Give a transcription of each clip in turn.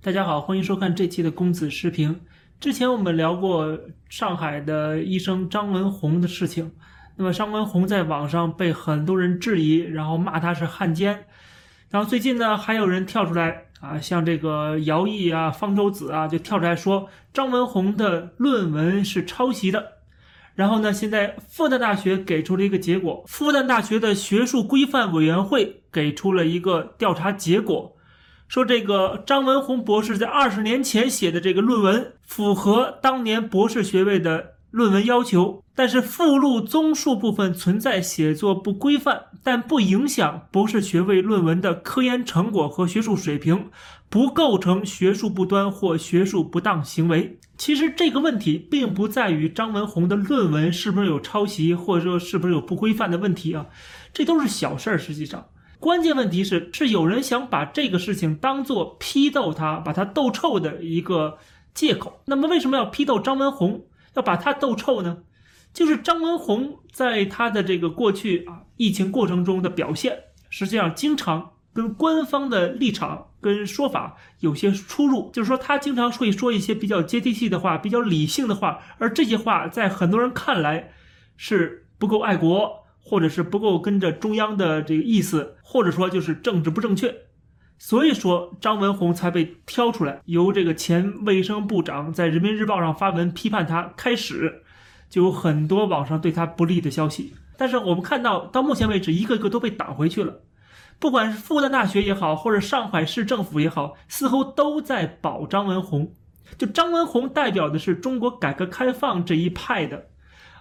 大家好，欢迎收看这期的公子视频。之前我们聊过上海的医生张文宏的事情，那么张文宏在网上被很多人质疑，然后骂他是汉奸。然后最近呢，还有人跳出来啊，像这个姚毅啊、方舟子啊，就跳出来说张文宏的论文是抄袭的。然后呢，现在复旦大学给出了一个结果，复旦大学的学术规范委员会给出了一个调查结果。说这个张文宏博士在二十年前写的这个论文符合当年博士学位的论文要求，但是附录综述部分存在写作不规范，但不影响博士学位论文的科研成果和学术水平，不构成学术不端或学术不当行为。其实这个问题并不在于张文宏的论文是不是有抄袭，或者说是不是有不规范的问题啊，这都是小事儿，实际上。关键问题是，是有人想把这个事情当做批斗他、把他斗臭的一个借口。那么，为什么要批斗张文宏，要把他斗臭呢？就是张文宏在他的这个过去啊疫情过程中的表现，实际上经常跟官方的立场跟说法有些出入。就是说，他经常会说一些比较接地气的话、比较理性的话，而这些话在很多人看来是不够爱国。或者是不够跟着中央的这个意思，或者说就是政治不正确，所以说张文宏才被挑出来，由这个前卫生部长在人民日报上发文批判他开始，就有很多网上对他不利的消息。但是我们看到到目前为止，一个个都被挡回去了。不管是复旦大学也好，或者上海市政府也好，似乎都在保张文宏。就张文宏代表的是中国改革开放这一派的。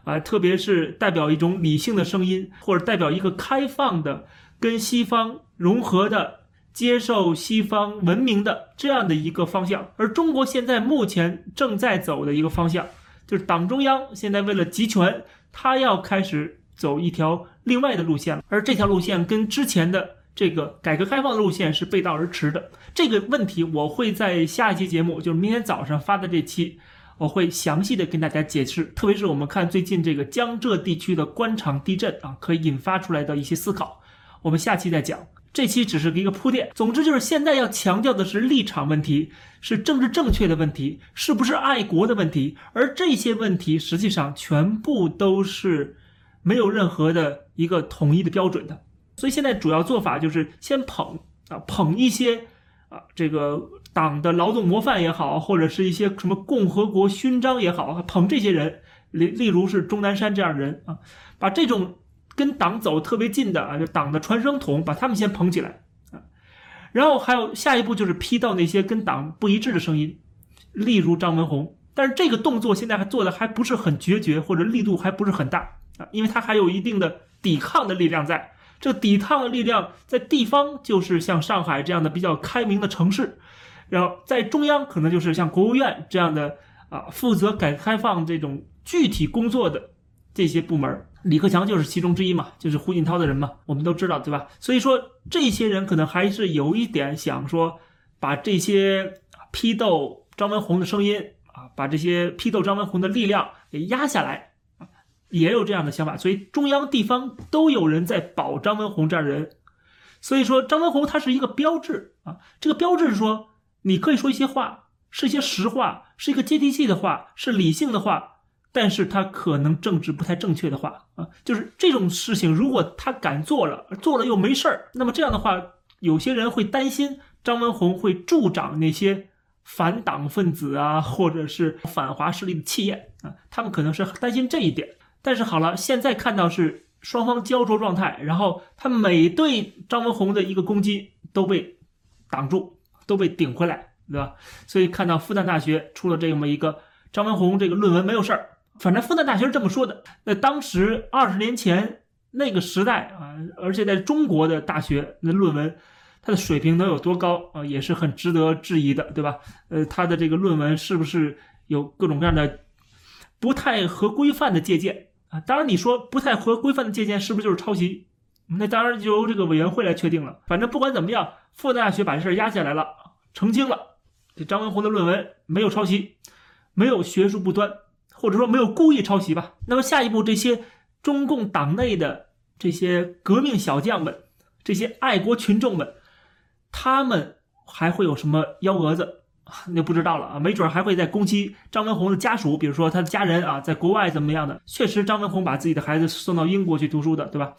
啊，特别是代表一种理性的声音，或者代表一个开放的、跟西方融合的、接受西方文明的这样的一个方向。而中国现在目前正在走的一个方向，就是党中央现在为了集权，他要开始走一条另外的路线了。而这条路线跟之前的这个改革开放的路线是背道而驰的。这个问题我会在下一期节目，就是明天早上发的这期。我会详细的跟大家解释，特别是我们看最近这个江浙地区的官场地震啊，可以引发出来的一些思考。我们下期再讲，这期只是一个铺垫。总之就是现在要强调的是立场问题，是政治正确的问题，是不是爱国的问题。而这些问题实际上全部都是没有任何的一个统一的标准的。所以现在主要做法就是先捧啊，捧一些啊这个。党的劳动模范也好，或者是一些什么共和国勋章也好，捧这些人，例例如是钟南山这样的人啊，把这种跟党走特别近的啊，就党的传声筒，把他们先捧起来啊，然后还有下一步就是批到那些跟党不一致的声音，例如张文宏，但是这个动作现在还做的还不是很决绝，或者力度还不是很大啊，因为他还有一定的抵抗的力量在，这抵抗的力量在地方就是像上海这样的比较开明的城市。然后在中央可能就是像国务院这样的啊，负责改革开放这种具体工作的这些部门，李克强就是其中之一嘛，就是胡锦涛的人嘛，我们都知道对吧？所以说这些人可能还是有一点想说，把这些批斗张文宏的声音啊，把这些批斗张文宏的力量给压下来，也有这样的想法。所以中央地方都有人在保张文宏这样的人，所以说张文宏他是一个标志啊，这个标志是说。你可以说一些话，是一些实话，是一个接地气的话，是理性的话，但是他可能政治不太正确的话啊，就是这种事情，如果他敢做了，做了又没事儿，那么这样的话，有些人会担心张文宏会助长那些反党分子啊，或者是反华势力的气焰啊，他们可能是担心这一点。但是好了，现在看到是双方焦灼状态，然后他每对张文宏的一个攻击都被挡住。都被顶回来，对吧？所以看到复旦大学出了这么一个张文宏这个论文没有事儿，反正复旦大学是这么说的。那当时二十年前那个时代啊，而且在中国的大学那论文，它的水平能有多高啊，也是很值得质疑的，对吧？呃，他的这个论文是不是有各种各样的不太合规范的借鉴啊？当然，你说不太合规范的借鉴是不是就是抄袭？那当然就由这个委员会来确定了。反正不管怎么样。复旦大学把这事压下来了，澄清了，这张文宏的论文没有抄袭，没有学术不端，或者说没有故意抄袭吧。那么下一步，这些中共党内的这些革命小将们，这些爱国群众们，他们还会有什么幺蛾子 那不知道了啊，没准还会再攻击张文宏的家属，比如说他的家人啊，在国外怎么样的？确实，张文宏把自己的孩子送到英国去读书的，对吧？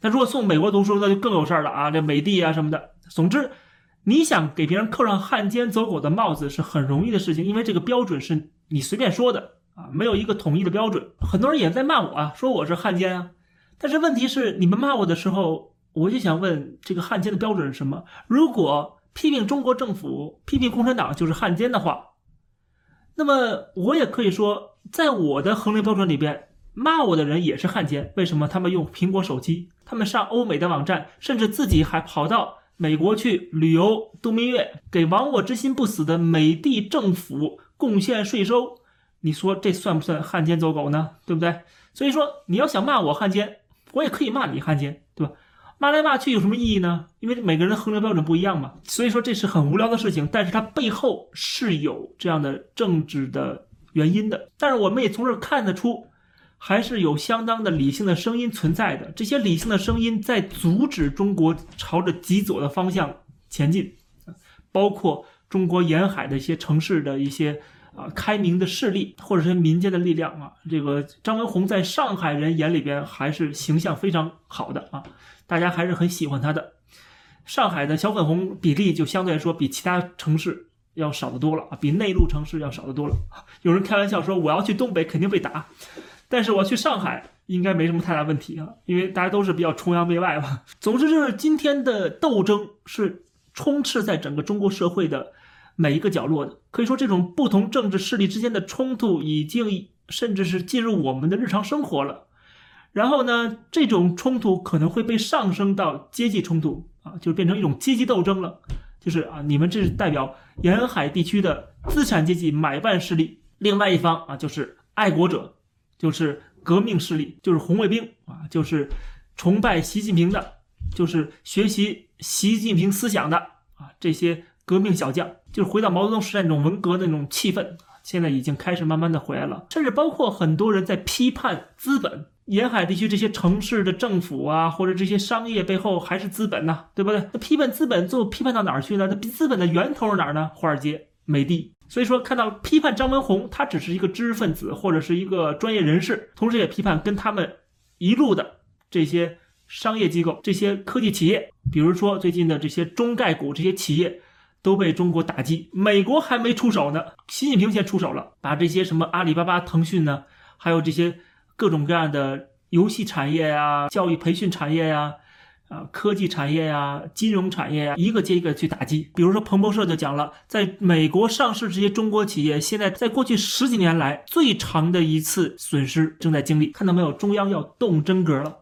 那如果送美国读书，那就更有事儿了啊，这美帝啊什么的。总之，你想给别人扣上汉奸走狗的帽子是很容易的事情，因为这个标准是你随便说的啊，没有一个统一的标准。很多人也在骂我啊，说我是汉奸啊。但是问题是，你们骂我的时候，我就想问，这个汉奸的标准是什么？如果批评中国政府、批评共产党就是汉奸的话，那么我也可以说，在我的衡量标准里边，骂我的人也是汉奸。为什么？他们用苹果手机，他们上欧美的网站，甚至自己还跑到美国去旅游度蜜月，给亡我之心不死的美帝政府贡献税收。你说这算不算汉奸走狗呢？对不对？所以说，你要想骂我汉奸，我也可以骂你汉奸，对吧？骂来骂去有什么意义呢？因为每个人的衡量标准不一样嘛，所以说这是很无聊的事情。但是它背后是有这样的政治的原因的。但是我们也从这看得出，还是有相当的理性的声音存在的。这些理性的声音在阻止中国朝着极左的方向前进，包括中国沿海的一些城市的一些。啊，开明的势力或者是民间的力量啊，这个张文宏在上海人眼里边还是形象非常好的啊，大家还是很喜欢他的。上海的小粉红比例就相对来说比其他城市要少得多了啊，比内陆城市要少得多了。有人开玩笑说我要去东北肯定被打，但是我去上海应该没什么太大问题啊，因为大家都是比较崇洋媚外吧。总之就是今天的斗争是充斥在整个中国社会的。每一个角落的，可以说这种不同政治势力之间的冲突已经甚至是进入我们的日常生活了。然后呢，这种冲突可能会被上升到阶级冲突啊，就变成一种阶级斗争了。就是啊，你们这是代表沿海地区的资产阶级买办势力，另外一方啊就是爱国者，就是革命势力，就是红卫兵啊，就是崇拜习近平的，就是学习习近平思想的啊这些。革命小将就是回到毛泽东时代那种文革那种气氛，现在已经开始慢慢的回来了。甚至包括很多人在批判资本，沿海地区这些城市的政府啊，或者这些商业背后还是资本呢，对不对？那批判资本，最后批判到哪儿去呢？那资本的源头是哪儿呢？华尔街、美的。所以说，看到批判张文宏，他只是一个知识分子或者是一个专业人士，同时也批判跟他们一路的这些商业机构、这些科技企业，比如说最近的这些中概股这些企业。都被中国打击，美国还没出手呢，习近平先出手了，把这些什么阿里巴巴、腾讯呢，还有这些各种各样的游戏产业呀、教育培训产业呀、啊啊科技产业呀、金融产业呀，一个接一个去打击。比如说彭博社就讲了，在美国上市这些中国企业，现在在过去十几年来最长的一次损失正在经历，看到没有？中央要动真格了。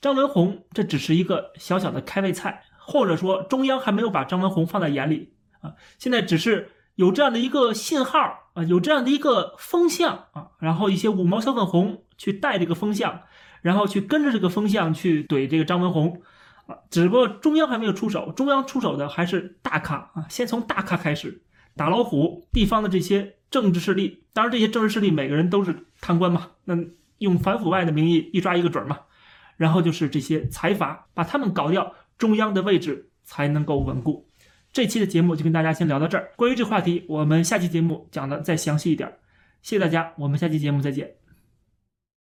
张文宏这只是一个小小的开胃菜。或者说中央还没有把张文宏放在眼里啊，现在只是有这样的一个信号啊，有这样的一个风向啊，然后一些五毛小粉红去带这个风向，然后去跟着这个风向去怼这个张文宏啊，只不过中央还没有出手，中央出手的还是大咖啊，先从大咖开始打老虎，地方的这些政治势力，当然这些政治势力每个人都是贪官嘛，那用反腐败的名义一抓一个准嘛，然后就是这些财阀把他们搞掉。中央的位置才能够稳固。这期的节目就跟大家先聊到这儿。关于这话题，我们下期节目讲的再详细一点。谢谢大家，我们下期节目再见。